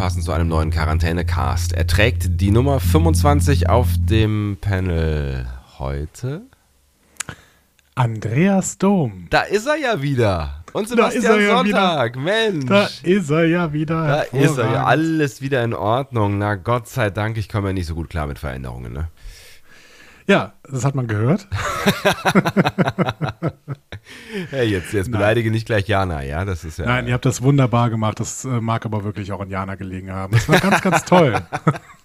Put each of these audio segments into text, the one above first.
Passend zu einem neuen Quarantäne-Cast. Er trägt die Nummer 25 auf dem Panel heute. Andreas Dom. Da ist er ja wieder. Und Da ist Sebastian er ja Sonntag. Mensch. Da ist er ja wieder. Da ist er ja. Alles wieder in Ordnung. Na Gott sei Dank, ich komme ja nicht so gut klar mit Veränderungen. Ne? Ja, das hat man gehört. Hey, jetzt, jetzt Nein. beleidige nicht gleich Jana, ja? Das ist ja. Nein, ihr habt das wunderbar gemacht. Das äh, mag aber wirklich auch an Jana gelegen haben. Das war ganz, ganz toll.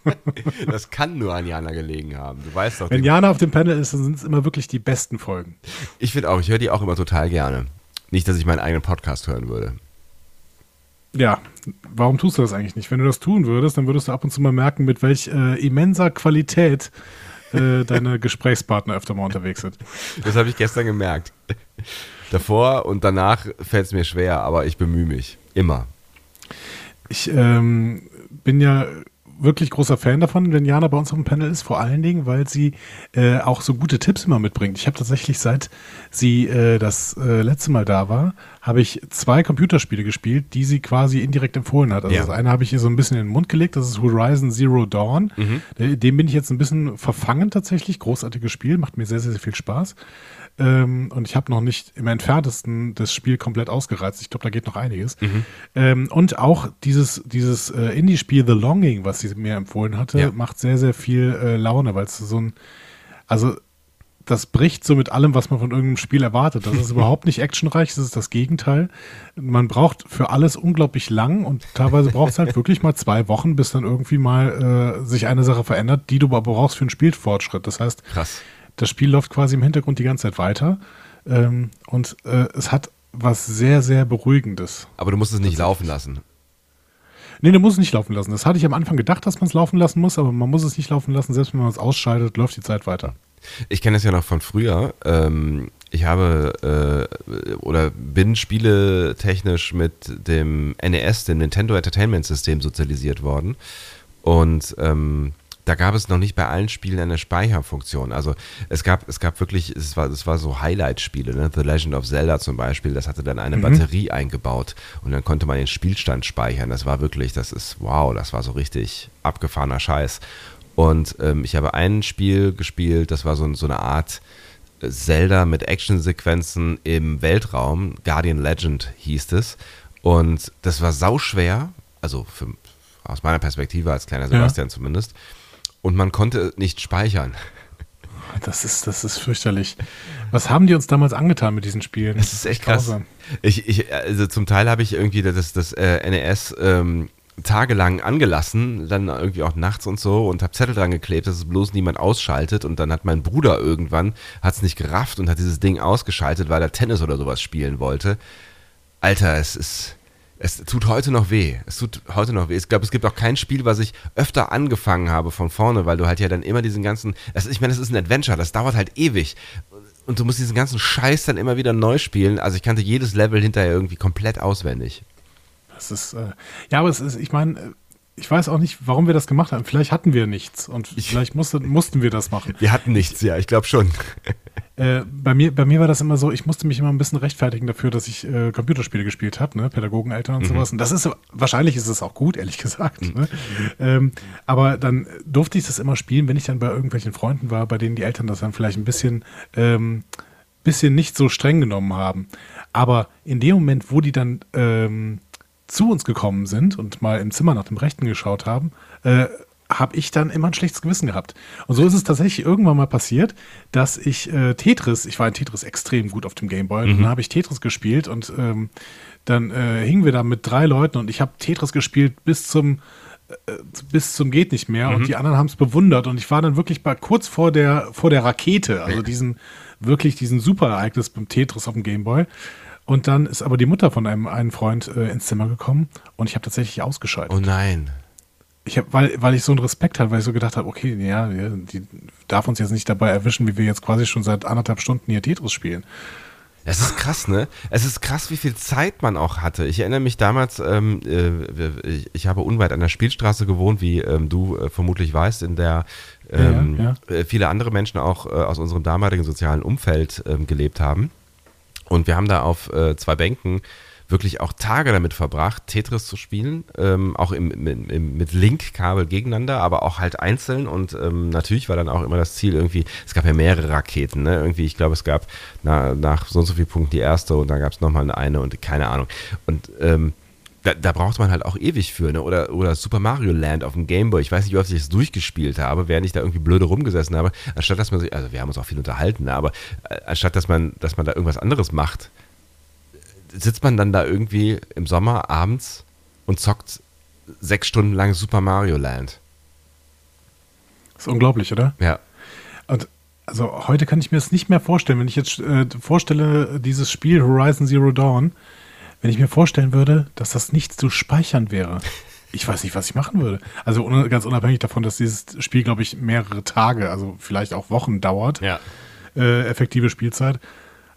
das kann nur an Jana gelegen haben. Du weißt doch. Wenn Jana auf dem Panel ist, dann sind es immer wirklich die besten Folgen. ich finde auch, ich höre die auch immer total gerne. Nicht, dass ich meinen eigenen Podcast hören würde. Ja, warum tust du das eigentlich nicht? Wenn du das tun würdest, dann würdest du ab und zu mal merken, mit welch äh, immenser Qualität äh, deine Gesprächspartner öfter mal unterwegs sind. Das habe ich gestern gemerkt. Davor und danach fällt es mir schwer, aber ich bemühe mich. Immer. Ich ähm, bin ja wirklich großer Fan davon, wenn Jana bei uns auf dem Panel ist, vor allen Dingen, weil sie äh, auch so gute Tipps immer mitbringt. Ich habe tatsächlich, seit sie äh, das äh, letzte Mal da war, habe ich zwei Computerspiele gespielt, die sie quasi indirekt empfohlen hat. Also Ja. das eine habe ich ihr so ein bisschen in den Mund gelegt, das ist Horizon Zero Dawn. Äh, Dem bin ich jetzt ein bisschen verfangen tatsächlich. Großartiges Spiel, macht mir sehr, sehr, sehr viel Spaß. Ähm, und ich habe noch nicht im entferntesten das Spiel komplett ausgereizt. Ich glaube, da geht noch einiges. Ähm, und auch dieses, dieses äh, Indie-Spiel The Longing, was sie mir empfohlen hatte, Ja. macht sehr, sehr viel äh, Laune, weil es so ein, also das bricht so mit allem, was man von irgendeinem Spiel erwartet. Das ist überhaupt nicht actionreich, das ist das Gegenteil. Man braucht für alles unglaublich lang und teilweise braucht es halt wirklich mal zwei Wochen, bis dann irgendwie mal äh, sich eine Sache verändert, die du aber brauchst für einen Spielfortschritt. Das heißt, Krass. Das Spiel läuft quasi im Hintergrund die ganze Zeit weiter ähm, und äh, es hat was sehr, sehr Beruhigendes. Aber du musst es nicht laufen lassen. Nee, du musst es nicht laufen lassen. Das hatte ich am Anfang gedacht, dass man es laufen lassen muss, aber man muss es nicht laufen lassen. Selbst wenn man es ausschaltet, läuft die Zeit weiter. Ich kenne es ja noch von früher. Ähm, ich habe äh, oder bin spieletechnisch mit dem NES, dem Nintendo Entertainment System, sozialisiert worden. Und ähm, da gab es noch nicht bei allen Spielen eine Speicherfunktion. Also es gab, es gab wirklich, es war, es war so Highlight-Spiele, ne? The Legend of Zelda zum Beispiel, das hatte dann eine Batterie eingebaut und dann konnte man den Spielstand speichern. Das war wirklich, das ist, wow, das war so richtig abgefahrener Scheiß. Und ähm, ich habe ein Spiel gespielt, das war so, so eine Art Zelda mit Actionsequenzen im Weltraum. Guardian Legend hieß es. Und das war sauschwer, also für, aus meiner Perspektive als kleiner Sebastian zumindest. Und man konnte nicht speichern. Das ist, das ist fürchterlich. Was haben die uns damals angetan mit diesen Spielen? Das ist echt krass. grausam. Ich, ich, also zum Teil habe ich irgendwie das, das äh, NES ähm, tagelang angelassen, dann irgendwie auch nachts und so und habe Zettel dran geklebt, dass es bloß niemand ausschaltet und dann hat mein Bruder irgendwann, hat es nicht gerafft und hat dieses Ding ausgeschaltet, weil er Tennis oder sowas spielen wollte. Alter, es ist, es tut heute noch weh. Es tut heute noch weh. Ich glaube, es gibt auch kein Spiel, was ich öfter angefangen habe von vorne, weil du halt ja dann immer diesen ganzen, das, ich meine, das ist ein Adventure, das dauert halt ewig. Und du musst diesen ganzen Scheiß dann immer wieder neu spielen. Also ich kannte jedes Level hinterher irgendwie komplett auswendig. Das ist, äh, ja, aber es ist, ich meine, äh, ich weiß auch nicht, warum wir das gemacht haben. Vielleicht hatten wir nichts und vielleicht musste, mussten wir das machen. Wir hatten nichts, ja, ich glaube schon. Äh, bei, mir, bei mir war das immer so, ich musste mich immer ein bisschen rechtfertigen dafür, dass ich äh, Computerspiele gespielt habe, ne? Pädagogeneltern und sowas. Und das ist, wahrscheinlich ist es auch gut, ehrlich gesagt. Ne? Ähm, aber dann durfte ich das immer spielen, wenn ich dann bei irgendwelchen Freunden war, bei denen die Eltern das dann vielleicht ein bisschen, ähm, bisschen nicht so streng genommen haben. Aber in dem Moment, wo die dann ähm, zu uns gekommen sind und mal im Zimmer nach dem Rechten geschaut haben, äh, habe ich dann immer ein schlechtes Gewissen gehabt. Und so ist es tatsächlich irgendwann mal passiert, dass ich äh, Tetris, ich war in Tetris extrem gut auf dem Gameboy, und dann habe ich Tetris gespielt und ähm, dann äh, hingen wir da mit drei Leuten und ich habe Tetris gespielt bis zum äh, bis zum geht nicht mehr und die anderen haben es bewundert und ich war dann wirklich bei kurz vor der vor der Rakete, also diesen wirklich diesen Superereignis beim Tetris auf dem Gameboy Und dann ist aber die Mutter von einem einen Freund äh, ins Zimmer gekommen und ich habe tatsächlich ausgeschaltet. Oh nein. Ich hab, weil, weil ich so einen Respekt hatte, weil ich so gedacht habe, okay, ja, die darf uns jetzt nicht dabei erwischen, wie wir jetzt quasi schon seit anderthalb Stunden hier Tetris spielen. Es ist krass, ne? Es ist krass, wie viel Zeit man auch hatte. Ich erinnere mich damals, ähm, äh, ich, ich, habe unweit an der Spielstraße gewohnt, wie ähm, du äh, vermutlich weißt, in der ähm, ja, ja. Äh, viele andere Menschen auch äh, aus unserem damaligen sozialen Umfeld ähm, gelebt haben. Und wir haben da auf äh, zwei Bänken wirklich auch Tage damit verbracht, Tetris zu spielen, ähm, auch im, im, im, mit Link-Kabel gegeneinander, aber auch halt einzeln und ähm, natürlich war dann auch immer das Ziel irgendwie, es gab ja mehrere Raketen, ne? irgendwie, ich glaube, es gab na, nach so und so vielen Punkten die erste und dann gab es nochmal eine und keine Ahnung und ähm, da, da, braucht man halt auch ewig für, ne? Oder, oder Super Mario Land auf dem Gameboy. Ich weiß nicht, wie oft ich das durchgespielt habe, während ich da irgendwie blöde rumgesessen habe. Anstatt dass man sich, also wir haben uns auch viel unterhalten, ne? aber äh, anstatt dass man, dass man da irgendwas anderes macht, sitzt man dann da irgendwie im Sommer abends und zockt sechs Stunden lang Super Mario Land. Das ist unglaublich, oder? Ja. Und also heute kann ich mir das nicht mehr vorstellen, wenn ich jetzt äh, vorstelle, dieses Spiel Horizon Zero Dawn, wenn ich mir vorstellen würde, dass das nicht zu speichern wäre. Ich weiß nicht, was ich machen würde. Also ganz unabhängig davon, dass dieses Spiel, glaube ich, mehrere Tage, also vielleicht auch Wochen dauert. Ja. Äh, effektive Spielzeit.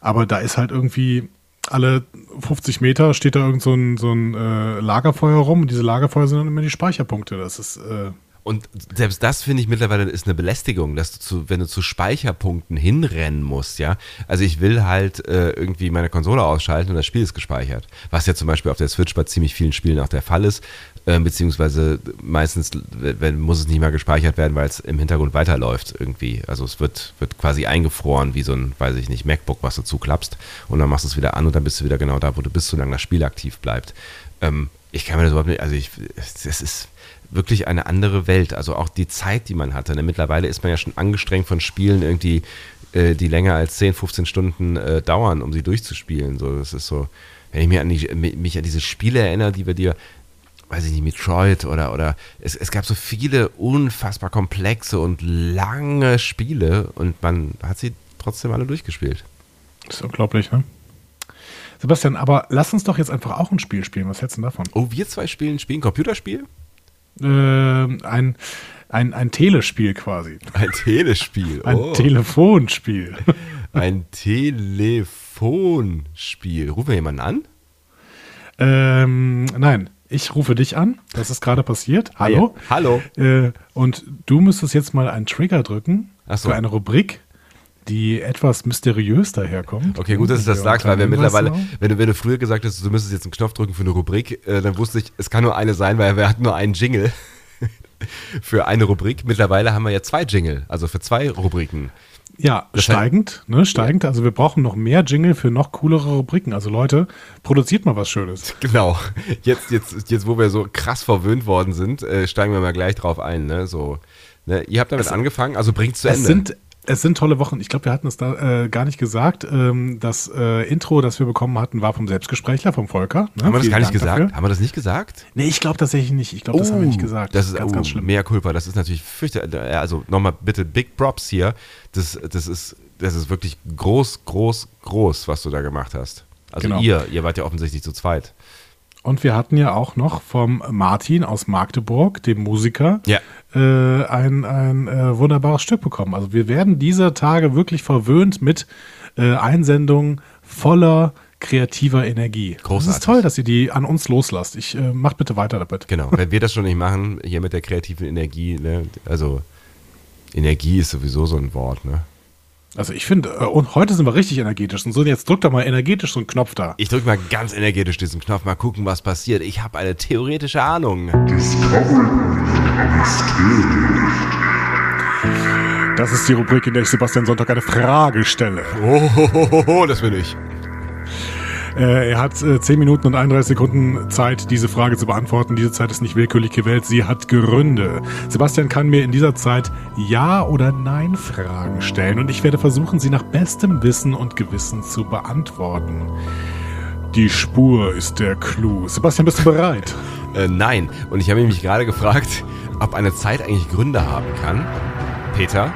Aber da ist halt irgendwie alle 50 Meter steht da irgend so ein, so ein äh, Lagerfeuer rum und diese Lagerfeuer sind dann immer die Speicherpunkte. Das ist. Äh und selbst das finde ich mittlerweile ist eine Belästigung, dass du zu, wenn du zu Speicherpunkten hinrennen musst, ja. Also ich will halt äh, irgendwie meine Konsole ausschalten und das Spiel ist gespeichert. Was ja zum Beispiel auf der Switch bei ziemlich vielen Spielen auch der Fall ist. Äh, beziehungsweise meistens wenn, muss es nicht mal gespeichert werden, weil es im Hintergrund weiterläuft irgendwie. Also es wird, wird quasi eingefroren, wie so ein, weiß ich nicht, MacBook, was du zuklappst und dann machst du es wieder an und dann bist du wieder genau da, wo du bist, solange das Spiel aktiv bleibt. Ähm, ich kann mir das überhaupt nicht, also ich, es ist wirklich eine andere Welt. Also auch die Zeit, die man hatte. Ne? Mittlerweile ist man ja schon angestrengt von Spielen irgendwie, äh, die länger als 10, 15 Stunden äh, dauern, um sie durchzuspielen. So, das ist so, wenn ich mich an, die, mich an diese Spiele erinnere, die wir dir, weiß ich nicht, Metroid oder, oder es, es gab so viele unfassbar komplexe und lange Spiele und man hat sie trotzdem alle durchgespielt. Das ist unglaublich, ne? Sebastian, aber lass uns doch jetzt einfach auch ein Spiel spielen. Was hältst du davon? Oh, wir zwei spielen, spielen Computerspiel? Äh, ein, ein, ein Telespiel quasi. Ein Telespiel. Ein oh. Telefonspiel. Ein Telefonspiel. Rufen wir jemanden an? Ähm, nein, ich rufe dich an. Das ist gerade passiert. Hallo. Hi. Hallo. Äh, und du müsstest jetzt mal einen Trigger drücken so. für eine Rubrik, die etwas mysteriös daherkommt. Okay, gut, dass du das sagst, weil wir mittlerweile, wenn du, wenn du früher gesagt hast, du müsstest jetzt einen Knopf drücken für eine Rubrik, äh, dann wusste ich, es kann nur eine sein, weil wir hatten nur einen Jingle für eine Rubrik. Mittlerweile haben wir ja zwei Jingle, also für zwei Rubriken. Ja, das steigend, ne, steigend. Also wir brauchen noch mehr Jingle für noch coolere Rubriken. Also Leute, produziert mal was Schönes. Genau. Jetzt, jetzt, jetzt, wo wir so krass verwöhnt worden sind, äh, steigen wir mal gleich drauf ein. Ne? So, ne? Ihr habt damit es, angefangen, also bringt's zu Ende. Sind, es sind tolle Wochen. Ich glaube, wir hatten es da äh, gar nicht gesagt. Ähm, das äh, Intro, das wir bekommen hatten, war vom Selbstgesprächler, vom Volker. Ne? Haben wir das gar nicht Dank gesagt? Dafür. Haben wir das nicht gesagt? Nee, ich glaube tatsächlich nicht. Ich glaube, oh, das haben wir nicht oh, gesagt. Das ist ganz, oh, ganz schlimm. Mehr Culpa. Das ist natürlich fürchterlich. Also nochmal bitte Big Props hier. Das, das, ist, das ist wirklich groß, groß, groß, was du da gemacht hast. Also genau. ihr, ihr wart ja offensichtlich zu zweit. Und wir hatten ja auch noch vom Martin aus Magdeburg, dem Musiker, ja. Äh, ein, ein äh, wunderbares Stück bekommen. Also wir werden dieser Tage wirklich verwöhnt mit äh, Einsendungen voller kreativer Energie. Großartig. Das ist toll, dass ihr die an uns loslasst. Ich äh, macht bitte weiter damit. Genau, wenn wir das schon nicht machen, hier mit der kreativen Energie, ne? also Energie ist sowieso so ein Wort, ne? Also ich finde, äh, und heute sind wir richtig energetisch. Und so, jetzt drückt doch mal energetisch so einen Knopf da. Ich drück mal ganz energetisch diesen Knopf, mal gucken, was passiert. Ich habe eine theoretische Ahnung. Das ist die Rubrik, in der ich Sebastian Sonntag eine Frage stelle. Oh, das bin ich. Äh, er hat äh, 10 Minuten und 31 Sekunden Zeit, diese Frage zu beantworten. Diese Zeit ist nicht willkürlich gewählt, sie hat Gründe. Sebastian kann mir in dieser Zeit Ja- oder Nein-Fragen stellen und ich werde versuchen, sie nach bestem Wissen und Gewissen zu beantworten. Die Spur ist der Clou. Sebastian, bist du bereit? äh, nein. Und ich habe mich gerade gefragt, ob eine Zeit eigentlich Gründe haben kann. Peter?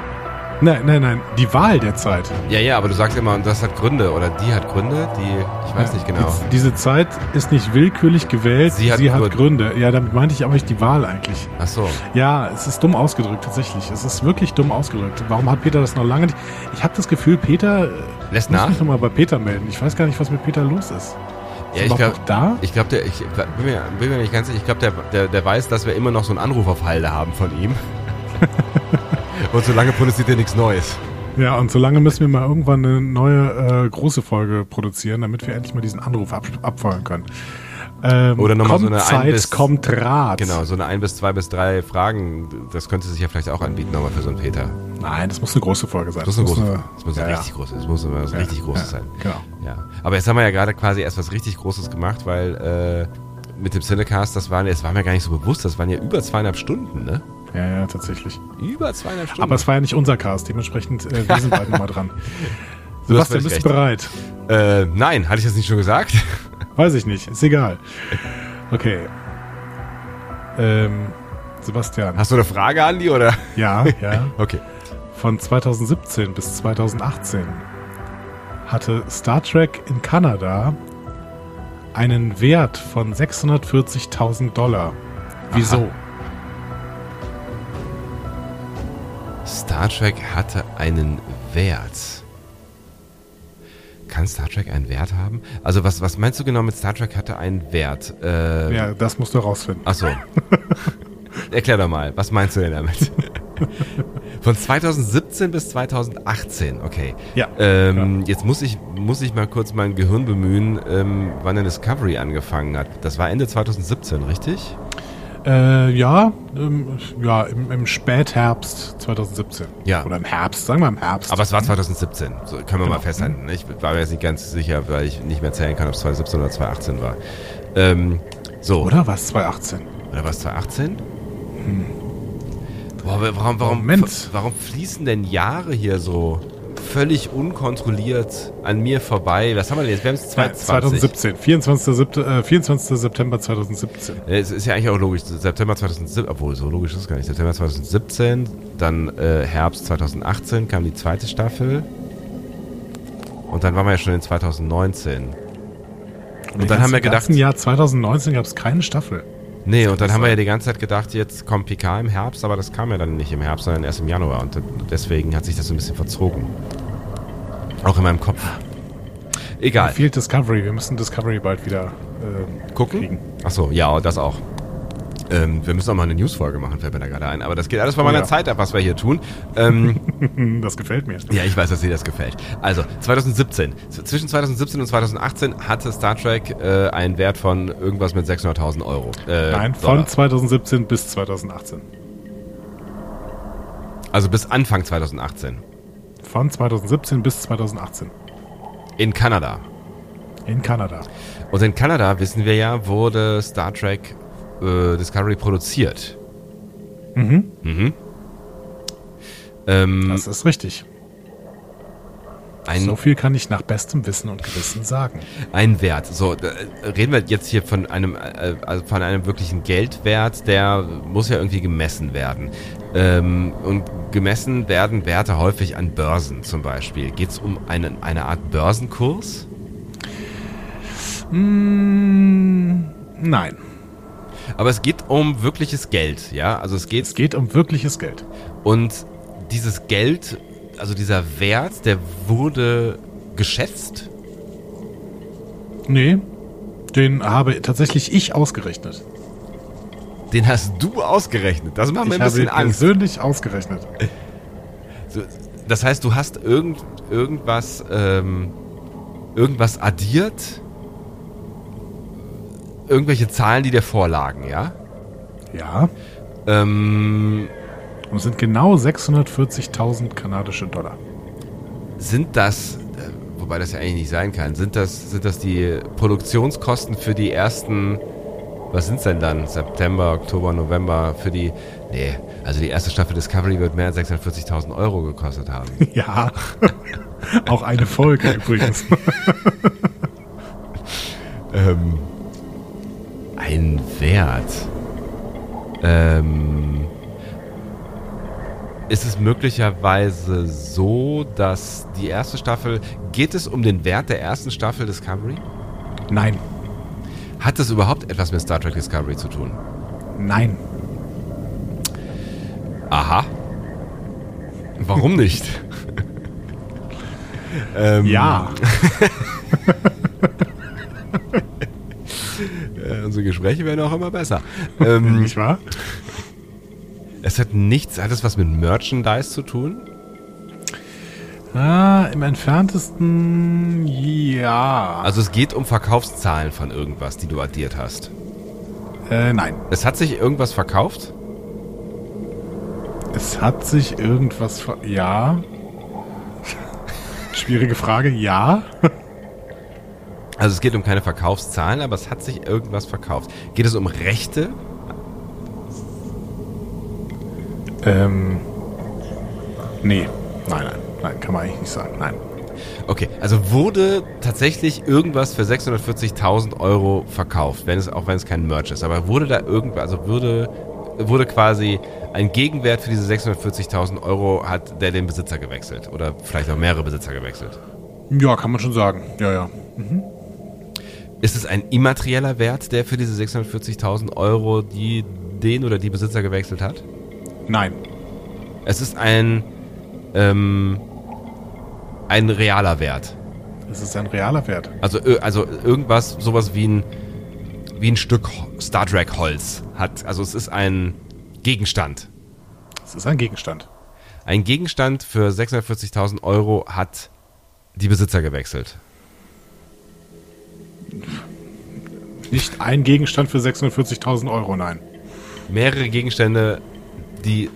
Nein, nein, nein, die Wahl der Zeit. Ja, ja, aber du sagst immer, das hat Gründe oder die hat Gründe, die, ich weiß nicht genau. Die, diese Zeit ist nicht willkürlich gewählt, Sie hat sie hat Gründe. Gründe. Ja, damit meinte ich aber nicht die Wahl eigentlich. Ach so. Ja, es ist dumm ausgedrückt, tatsächlich. Es ist wirklich dumm ausgedrückt. Warum hat Peter das noch lange nicht? Ich habe das Gefühl, Peter. äh, Lässt muss nach? mich nochmal bei Peter melden. Ich weiß gar nicht, was mit Peter los ist. Ja, ich glaube, da? ich glaube, der, ich bin mir, bin mir nicht ganz sicher, ich glaube, der, der, der weiß, dass wir immer noch so einen Anruf auf Halde haben von ihm. Und solange produziert er nichts Neues. Ja, und solange müssen wir mal irgendwann eine neue äh, große Folge produzieren, damit wir endlich mal diesen Anruf ab abfeuern können. Ähm, Oder noch mal kommt so eine Zeit, ein bis- kommt Rat. Genau, so eine ein bis zwei bis drei Fragen, das könnte sich ja vielleicht auch anbieten, nochmal für so einen Peter. Nein, das muss eine große Folge sein. Das muss eine große, eine- das muss ja, eine ja. richtig große, das muss was Ja, richtig Großes ja, sein. Genau. Ja. Aber jetzt haben wir ja gerade quasi erst was richtig Großes gemacht, weil äh, mit dem Cinecast, das waren, das war mir gar nicht so bewusst, das waren ja über zweieinhalb Stunden, ne? Ja, ja, tatsächlich. Über zweieinhalb Stunden. Aber es war ja nicht unser Cast, dementsprechend äh, wir sind beide nochmal dran. Sebastian, bist du bereit? äh, nein, hatte ich das nicht schon gesagt? Weiß ich nicht, ist egal. Okay. Ähm, Sebastian. Hast du eine Frage, Andi, oder? Ja, ja. Okay. Von 2017 bis 2018 hatte Star Trek in Kanada einen Wert von 640.000 Dollar. Wieso? Star Trek hatte einen Wert. Kann Star Trek einen Wert haben? Also was, was meinst du genau mit Star Trek hatte einen Wert? Äh, Ja, das musst du herausfinden. Ach so. Erklär doch mal, was meinst du denn damit? Von 2017 bis 2018, okay. Ja. Ähm, Jetzt muss ich, muss ich mal kurz mein Gehirn bemühen, ähm, wann der Discovery angefangen hat. Das war Ende 2017, richtig? Äh, ja, ähm, ja im, im Spätherbst 2017. Ja. Oder im Herbst, sagen wir im Herbst. Aber es war 2017, so können wir mal Genau. festhalten. Ich war mir jetzt nicht ganz sicher, weil ich nicht mehr zählen kann, ob es 2017 oder 2018 war. Ähm, so, Oder was? 2018? Oder war es 2018? Boah, aber warum, warum, Moment. warum fließen denn Jahre hier so völlig unkontrolliert an mir vorbei? Was haben wir denn jetzt? Wir haben es Nein, 2020. 2017. 24. Sept- äh, 24. September 2017. Ja, Es ist ja eigentlich auch logisch. September 2017, obwohl so logisch ist es gar nicht. September 2017, dann äh, Herbst 2018 kam die zweite Staffel. Und dann waren wir ja schon in 2019. Und dann haben wir Im gedacht, ganzen Jahr 2019 gab es keine Staffel. Nee, und dann haben wir ja die ganze Zeit gedacht, jetzt kommt Picard im Herbst, aber das kam ja dann nicht im Herbst, sondern erst im Januar. Und deswegen hat sich das so ein bisschen verzogen. Auch in meinem Kopf. Egal. fehlt Discovery. Wir müssen Discovery bald wieder ähm, Gucken? Achso, ja, das auch. Ähm, wir müssen auch mal eine Newsfolge machen, fällt mir da gerade ein. Aber das geht alles Oh meiner ja. Zeit ab, was wir hier tun. Ähm, Das gefällt mir. ja, ich weiß, dass dir das gefällt. Also, 2017. Z- Zwischen 2017 und 2018 hatte Star Trek äh, einen Wert von irgendwas mit 600.000 Euro. Äh, Nein, Dollar. von 2017 bis 2018. Also bis Anfang 2018. Von 2017 bis 2018. In Kanada. In Kanada. Und in Kanada, wissen wir ja, wurde Star Trek äh, Discovery produziert. Mhm. Mhm. Ähm, Das ist richtig. ein, so viel kann ich nach bestem Wissen und Gewissen sagen. Ein Wert. So, äh, reden wir jetzt hier von einem, äh, also von einem wirklichen Geldwert, der muss ja irgendwie gemessen werden. Ähm, und gemessen werden Werte häufig an Börsen zum Beispiel. Geht es um einen, eine Art Börsenkurs? Mm, nein. Aber es geht um wirkliches Geld, ja? Also es geht Es geht um wirkliches Geld. und dieses Geld, also dieser Wert, der wurde geschätzt. Nee, den habe tatsächlich ich ausgerechnet. Den hast du ausgerechnet. Das macht mir ein bisschen Angst. persönlich ausgerechnet. Das heißt, du hast irgend, irgendwas, ähm, irgendwas addiert, irgendwelche Zahlen, die dir vorlagen, ja? Ja, Ähm, und es sind genau 640.000 kanadische Dollar. sind das, äh, wobei das ja eigentlich nicht sein kann, sind das, sind das die Produktionskosten für die ersten, was sind's denn dann? September, Oktober, November, für die, nee, also die erste Staffel Discovery wird mehr als 640.000 Euro gekostet haben. Ja, auch eine Folge übrigens. ähm, Wert. Ähm, ist es möglicherweise so, dass die erste Staffel, geht es um den Wert der ersten Staffel Discovery? Nein. Hat es überhaupt etwas mit Star Trek Discovery zu tun? Nein. Aha. Warum nicht? ähm, Ja. äh, unsere Gespräche werden auch immer besser. Ähm, Nicht wahr? es hat nichts, hat es was mit Merchandise zu tun? Ah, im entferntesten ja. Also es geht um Verkaufszahlen von irgendwas, die du addiert hast. Äh, nein. Es hat sich irgendwas verkauft? Es hat sich irgendwas ver Ja. Schwierige Frage. Ja. Also es geht um keine Verkaufszahlen, aber es hat sich irgendwas verkauft. Geht es um Rechte? ähm. Nee. Nein, nein. Nein, kann man eigentlich nicht sagen. Nein. Okay, also wurde tatsächlich irgendwas für 640.000 Euro verkauft, wenn es auch wenn es kein Merch ist. Aber wurde da irgendwas, also würde wurde quasi ein Gegenwert für diese 640.000 Euro hat der den Besitzer gewechselt oder vielleicht auch mehrere Besitzer gewechselt. Ja, kann man schon sagen. Ja, ja. Ist es ein immaterieller Wert, der für diese 640.000 Euro die den oder die Besitzer gewechselt hat? Nein. Es ist ein ähm, ein realer Wert. Es ist ein realer Wert. Also, ö- also irgendwas, sowas wie ein, wie ein Stück Star Trek Holz hat. Also es ist ein Gegenstand. Es ist ein Gegenstand. Ein Gegenstand für 640.000 Euro hat die Besitzer gewechselt. Nicht ein Gegenstand für 640.000 Euro, nein. Mehrere Gegenstände, die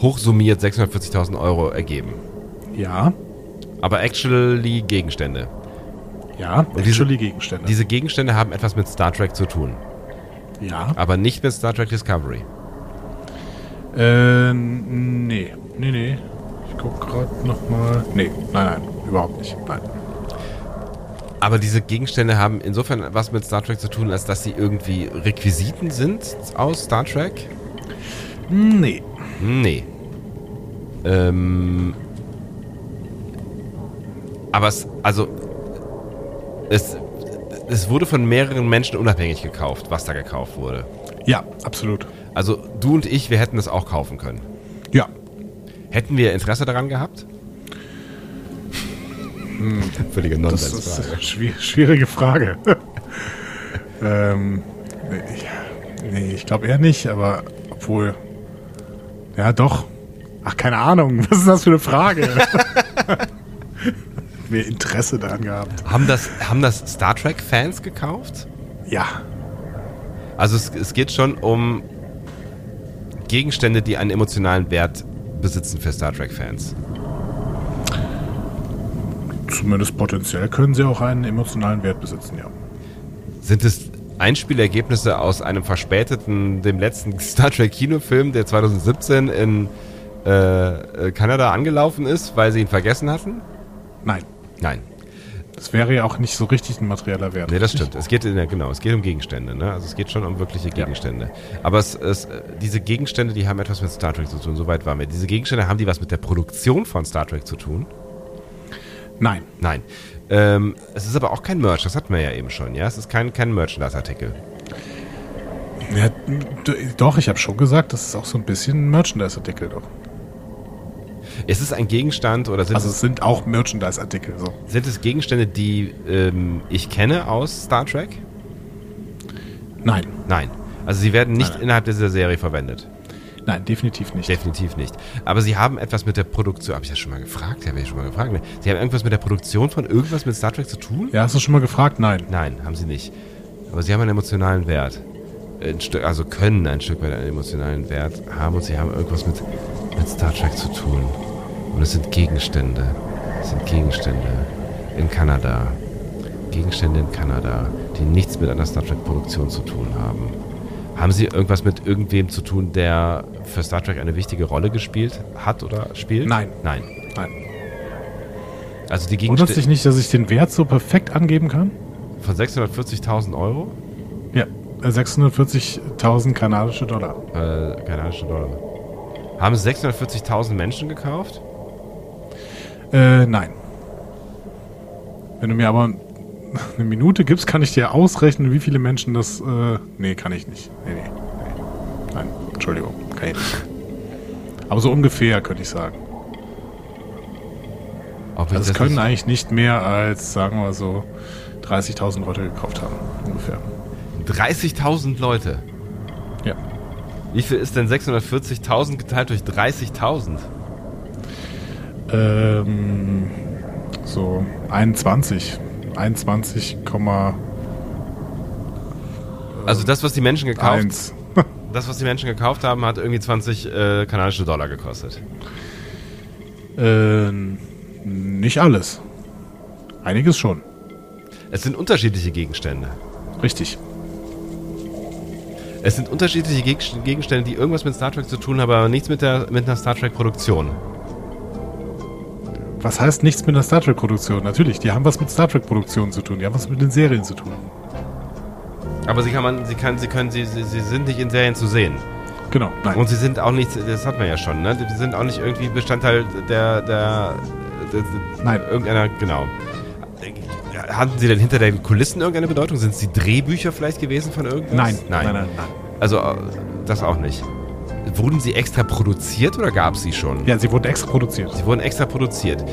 hochsummiert 640.000 Euro ergeben. Ja. Aber actually Gegenstände. Ja, diese- actually Gegenstände. Diese Gegenstände haben etwas mit Star Trek zu tun. ja. Aber nicht mit Star Trek Discovery. Äh, nee. Nee, nee. Ich guck gerade nochmal. Nee, nein, nein. Überhaupt nicht. Nein. Aber diese Gegenstände haben insofern was mit Star Trek zu tun, als dass sie irgendwie Requisiten sind aus Star Trek? Nee. Nee. Ähm. Aber es, also, es, es wurde von mehreren Menschen unabhängig gekauft, was da gekauft wurde. Ja, absolut. Also, du und ich, wir hätten das auch kaufen können. Ja. Hätten wir Interesse daran gehabt? Völlige Das ist eine schwi- schwierige Frage. ähm, nee, ich- nee, ich glaube eher nicht, aber obwohl. Ja, doch. Ach, keine Ahnung. Was ist das für eine Frage? Wir Interesse daran gehabt. Haben das, haben das Star Trek-Fans gekauft? Ja. Also es, es geht schon um Gegenstände, die einen emotionalen Wert besitzen für Star Trek-Fans. Zumindest potenziell können sie auch einen emotionalen Wert besitzen, ja. Sind es Einspielergebnisse aus einem verspäteten, dem letzten Star Trek Kinofilm, der 2017 in äh, äh, Kanada angelaufen ist, weil sie ihn vergessen hatten? Nein. Nein. Das wäre ja auch nicht so richtig ein materieller Wert. Nee, das stimmt. Es geht, in der, genau, es geht um Gegenstände. Ne? Also es geht schon um wirkliche Gegenstände. Aber es, es, äh, diese Gegenstände, die haben etwas mit Star Trek zu tun. Soweit waren wir. Diese Gegenstände, haben die was mit der Produktion von Star Trek zu tun? Nein. Nein. Ähm, es ist aber auch kein Merch, das hatten wir ja eben schon, ja? Es ist kein, kein Merchandise-Artikel. Ja, doch, ich habe schon gesagt, das ist auch so ein bisschen ein Merchandise-Artikel, doch. Es ist ein Gegenstand oder sind, Also es, es sind auch Merchandise-Artikel, so. sind es Gegenstände, die ähm, ich kenne aus Star Trek? Nein. Nein. Also sie werden nicht Nein, nein. innerhalb dieser Serie verwendet. Nein, definitiv nicht. Definitiv nicht. Aber sie haben etwas mit der Produktion, habe ich das schon mal gefragt? Ja, habe ich schon mal gefragt. Ne? Sie haben irgendwas mit der Produktion von irgendwas mit Star Trek zu tun? Ja, hast du schon mal gefragt? Nein. Nein, haben sie nicht. Aber sie haben einen emotionalen Wert. Ein Stück, also können ein Stück weit einen emotionalen Wert haben und sie haben irgendwas mit, mit Star Trek zu tun. Und es sind Gegenstände. Es sind Gegenstände in Kanada. Gegenstände in Kanada, die nichts mit einer Star Trek-Produktion zu tun haben. Haben Sie irgendwas mit irgendwem zu tun, der für Star Trek eine wichtige Rolle gespielt hat oder spielt? Nein. Nein. Nein. Also die Wundert Gegenstände sich nicht, dass ich den Wert so perfekt angeben kann? von 640.000 Euro? Ja. äh, 640.000 kanadische Dollar. Äh, kanadische Dollar. Haben es 640.000 Menschen gekauft? Äh, nein. Wenn du mir aber eine Minute gibst, kann ich dir ausrechnen, wie viele Menschen das. Äh, nee, kann ich nicht. Nee, nee, nee. Nein, Entschuldigung, kann ich nicht. Aber so ungefähr könnte ich sagen. Ich Also es das können eigentlich nicht mehr als, sagen wir so, 30.000 Leute gekauft haben. Ungefähr. 30.000 Leute. Ja. Wie viel ist denn 640.000 geteilt durch 30.000? Ähm, so 21. 21,1. Also das, was die Menschen gekauft, das, was die Menschen gekauft haben, hat irgendwie 20 äh, kanadische Dollar gekostet. äh, nicht alles. Einiges schon. Es sind unterschiedliche Gegenstände. Richtig. Es sind unterschiedliche Geg- Gegenstände, die irgendwas mit Star Trek zu tun haben, aber nichts mit, der, mit einer Star Trek-Produktion. Was heißt nichts mit einer Star Trek-Produktion? Natürlich, die haben was mit Star Trek-Produktionen zu tun. Die haben was mit den Serien zu tun. Aber sie kann man, sie kann, sie können, sie, sie, sie sind nicht in Serien zu sehen. Genau, nein. Und sie sind auch nicht, das hat man ja schon, ne? Die sind auch nicht irgendwie Bestandteil der, der, der, der Nein. irgendeiner, genau. Hatten sie denn hinter den Kulissen irgendeine Bedeutung? Sind es die Drehbücher vielleicht gewesen von irgendwas? nein, nein. nein, nein, nein. Also äh, das auch nicht. Wurden sie extra produziert oder gab es sie schon? Ja, sie wurden extra produziert. Sie wurden extra produziert.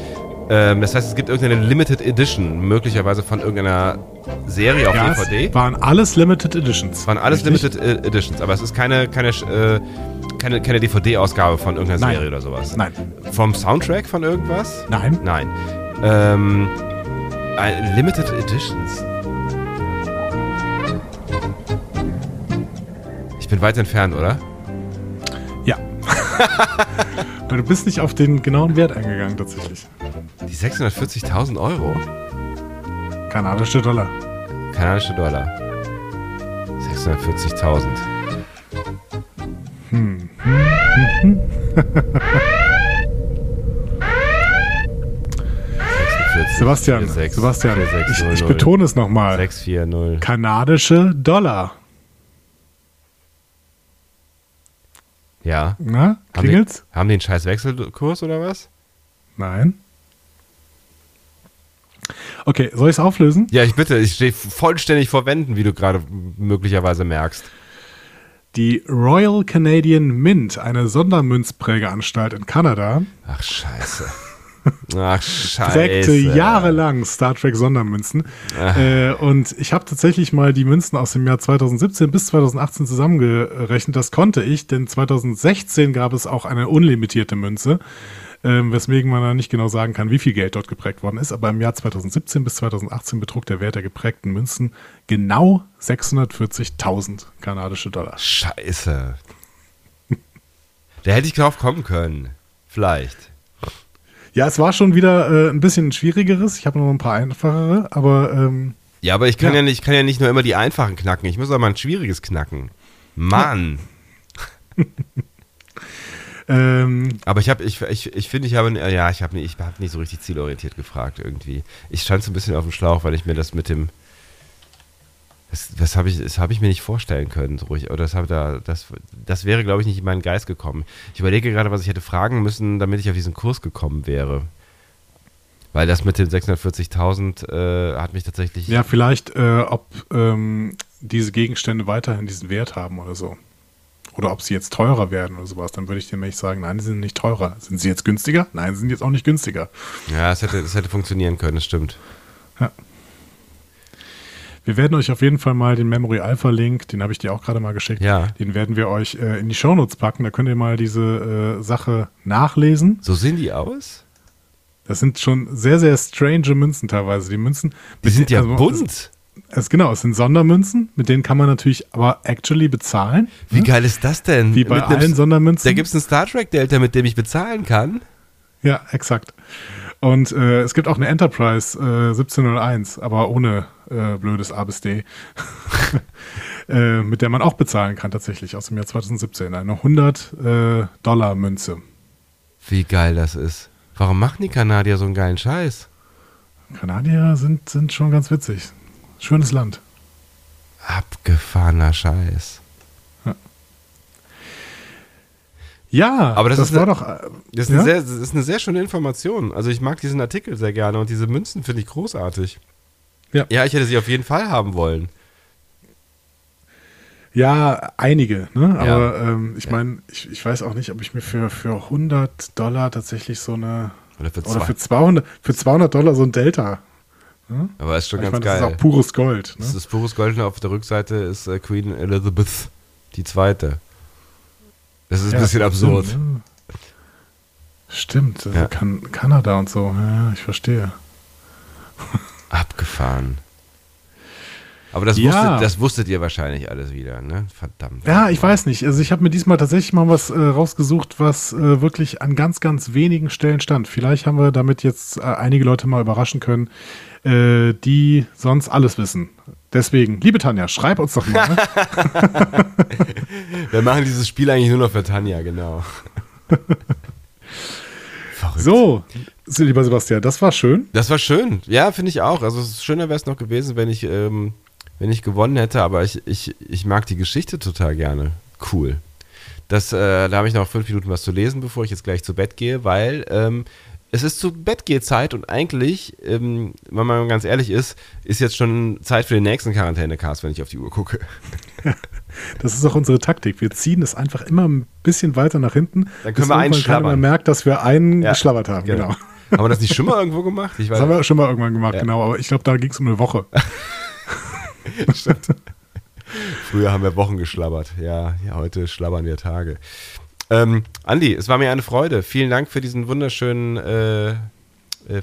Ähm, das heißt, es gibt irgendeine Limited Edition, möglicherweise von irgendeiner Serie auf Ja, DVD. waren alles Limited Editions. waren alles Richtig? Limited äh, Editions, aber es ist keine, keine, äh, keine, keine DVD-Ausgabe von irgendeiner Nein. Serie oder sowas. Nein. Vom Soundtrack von irgendwas? Nein. Nein. Ähm, äh, Limited Editions. Ich bin weit entfernt, oder? Aber du bist nicht auf den genauen Wert eingegangen, tatsächlich. Die 640.000 Euro? Kanadische Dollar. Kanadische Dollar. 640.000. Hm. Sebastian, Sebastian, ich, ich betone es nochmal. 640. Kanadische Dollar. Ja. Na, Haben die, klingelt's? haben die einen scheiß Wechselkurs oder was? Nein. Okay, soll ich es auflösen? Ja, ich bitte, ich stehe vollständig vor Wänden, wie du gerade möglicherweise merkst. Die Royal Canadian Mint, eine Sondermünzprägeanstalt in Kanada, Ach, scheiße. Ach, scheiße. prägte jahrelang Star Trek Sondermünzen. Äh, und ich habe tatsächlich mal die Münzen aus dem Jahr 2017 bis 2018 zusammengerechnet. Das konnte ich, denn 2016 gab es auch eine unlimitierte Münze, ähm, weswegen man da nicht genau sagen kann, wie viel Geld dort geprägt worden ist. Aber im Jahr 2017 bis 2018 betrug der Wert der geprägten Münzen genau 640.000 kanadische Dollar. Scheiße. Da hätte ich drauf kommen können. Vielleicht. Ja, es war schon wieder äh, ein bisschen schwierigeres. Ich habe noch ein paar einfachere, aber ähm, Ja, aber ich kann Ja. ja. nicht, ich kann ja nicht nur immer die einfachen knacken. Ich muss auch mal ein schwieriges knacken. Mann. ähm, Aber ich habe, ich, ich, ich finde, ich habe, ja, ich habe nicht, ich hab nicht so richtig zielorientiert gefragt irgendwie. Ich stand so ein bisschen auf dem Schlauch, weil ich mir das mit dem, das, das habe ich, das habe ich mir nicht vorstellen können, so ruhig. Oder das habe da, das, das wäre, glaube ich, nicht in meinen Geist gekommen. Ich überlege gerade, was ich hätte fragen müssen, damit ich auf diesen Kurs gekommen wäre. Weil das mit den 640.000 äh, hat mich tatsächlich. ja, vielleicht, äh, ob ähm, diese Gegenstände weiterhin diesen Wert haben oder so. Oder ob sie jetzt teurer werden oder sowas. Dann würde ich dir nämlich sagen, nein, sie sind nicht teurer. Sind sie jetzt günstiger? Nein, sie sind jetzt auch nicht günstiger. Ja, es hätte, es hätte funktionieren können, das stimmt. Wir werden euch auf jeden Fall mal den Memory Alpha Link, den habe ich dir auch gerade mal geschickt, Ja. den werden wir euch äh, in die Shownotes packen. Da könnt ihr mal diese äh, Sache nachlesen. So sehen die aus? Das sind schon sehr, sehr strange Münzen teilweise. Die Münzen. Die sind ja also, bunt. Es, es, genau, es sind Sondermünzen, mit denen kann man natürlich aber actually bezahlen. Wie ne? geil ist das denn? Wie bei Mit einem- allen Sondermünzen. Da gibt es einen Star Trek Delta, mit dem ich bezahlen kann. Ja, exakt. Und äh, es gibt auch eine Enterprise äh, 1701, aber ohne äh, blödes A bis D, äh, mit der man auch bezahlen kann tatsächlich aus dem Jahr 2017. Eine 100 äh, Dollar Münze. Wie geil das ist. Warum machen die Kanadier so einen geilen Scheiß? Kanadier sind, sind schon ganz witzig. Schönes Land. Abgefahrener Scheiß. Ja, Aber das ist war eine- doch. äh, Das ist, ja? eine sehr, das ist eine sehr schöne Information. Also ich mag diesen Artikel sehr gerne und diese Münzen finde ich großartig. Ja. Ja, ich hätte sie auf jeden Fall haben wollen. Ja, einige, ne? Aber Ja. ähm, ich meine, ich, ich weiß auch nicht, ob ich mir für, für 100 Dollar tatsächlich so eine. Oder für Oder für 200, für 200 Dollar so ein Delta. Aber ist schon ich ganz meine, das geil. ist auch pures Gold. Ne? Das ist pures Gold und auf der Rückseite ist äh, Queen Elizabeth die zweite. Das ist ein Ja, bisschen absurd. Stimmt, ne? stimmt also Ja. kan Kanada und so. Ja, ja, ich verstehe. Abgefahren. Aber das, Ja. wusstet, das wusstet ihr wahrscheinlich alles wieder, ne? Verdammt. Ja, ich weiß nicht. Also ich habe mir diesmal tatsächlich mal was äh, rausgesucht, was äh, wirklich an ganz, ganz wenigen Stellen stand. Vielleicht haben wir damit jetzt äh, einige Leute mal überraschen können, äh, die sonst alles wissen. Deswegen, liebe Tanja, schreib uns doch mal. Wir machen dieses Spiel eigentlich nur noch für Tanja, genau. So, lieber Sebastian, das war schön. Das war schön. Ja, finde ich auch. Also schöner wäre es noch gewesen, wenn ich, ähm, wenn ich gewonnen hätte, aber ich, ich, ich mag die Geschichte total gerne. Cool. Das, äh, da habe ich noch fünf Minuten was zu lesen, bevor ich jetzt gleich zu Bett gehe, weil ähm, es ist zu Bettgehzeit und eigentlich, ähm, wenn man ganz ehrlich ist, ist jetzt schon Zeit für den nächsten Quarantänecast, wenn ich auf die Uhr gucke. Das ist auch unsere Taktik. Wir ziehen es einfach immer ein bisschen weiter nach hinten. Dann können wir einen schlabbern. merkt, dass wir einen Ja, geschlabbert haben. Genau. Haben wir das nicht schon mal irgendwo gemacht? Das haben wir schon mal irgendwann gemacht, Ja. genau. Aber ich glaube, da ging es um eine Woche. Stimmt. Früher haben wir Wochen geschlabbert. Ja, ja heute schlabbern wir Tage. Ähm, Andi, es war mir eine Freude. Vielen Dank für diesen wunderschönen, äh, äh,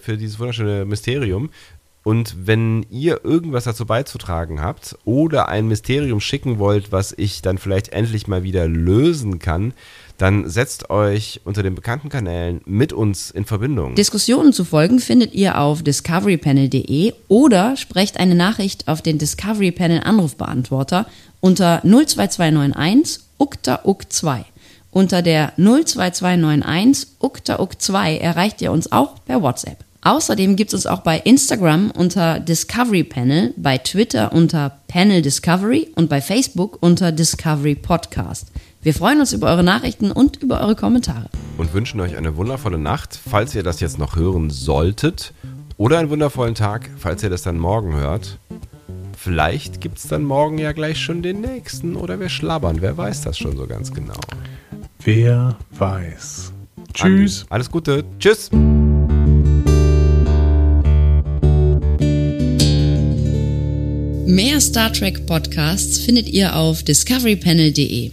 für dieses wunderschöne Mysterium. Und wenn ihr irgendwas dazu beizutragen habt oder ein Mysterium schicken wollt, was ich dann vielleicht endlich mal wieder lösen kann, dann setzt euch unter den bekannten Kanälen mit uns in Verbindung. Diskussionen zu folgen findet ihr auf discoverypanel.de oder sprecht eine Nachricht auf den Discovery Panel Anrufbeantworter unter 02291 ukta uk 2. Unter der 02291 ukta uk 2 erreicht ihr uns auch per WhatsApp. Außerdem gibt es uns auch bei Instagram unter Discovery Panel, bei Twitter unter Panel Discovery und bei Facebook unter Discovery Podcast. Wir freuen uns über eure Nachrichten und über eure Kommentare. und wünschen euch eine wundervolle Nacht, falls ihr das jetzt noch hören solltet. Oder einen wundervollen Tag, falls ihr das dann morgen hört. Vielleicht gibt es dann morgen ja gleich schon den nächsten oder wir schlabbern. Wer weiß das schon so ganz genau. Wer weiß. Tschüss. Andi, Alles Gute. Tschüss. Mehr Star Trek Podcasts findet ihr auf discoverypanel.de.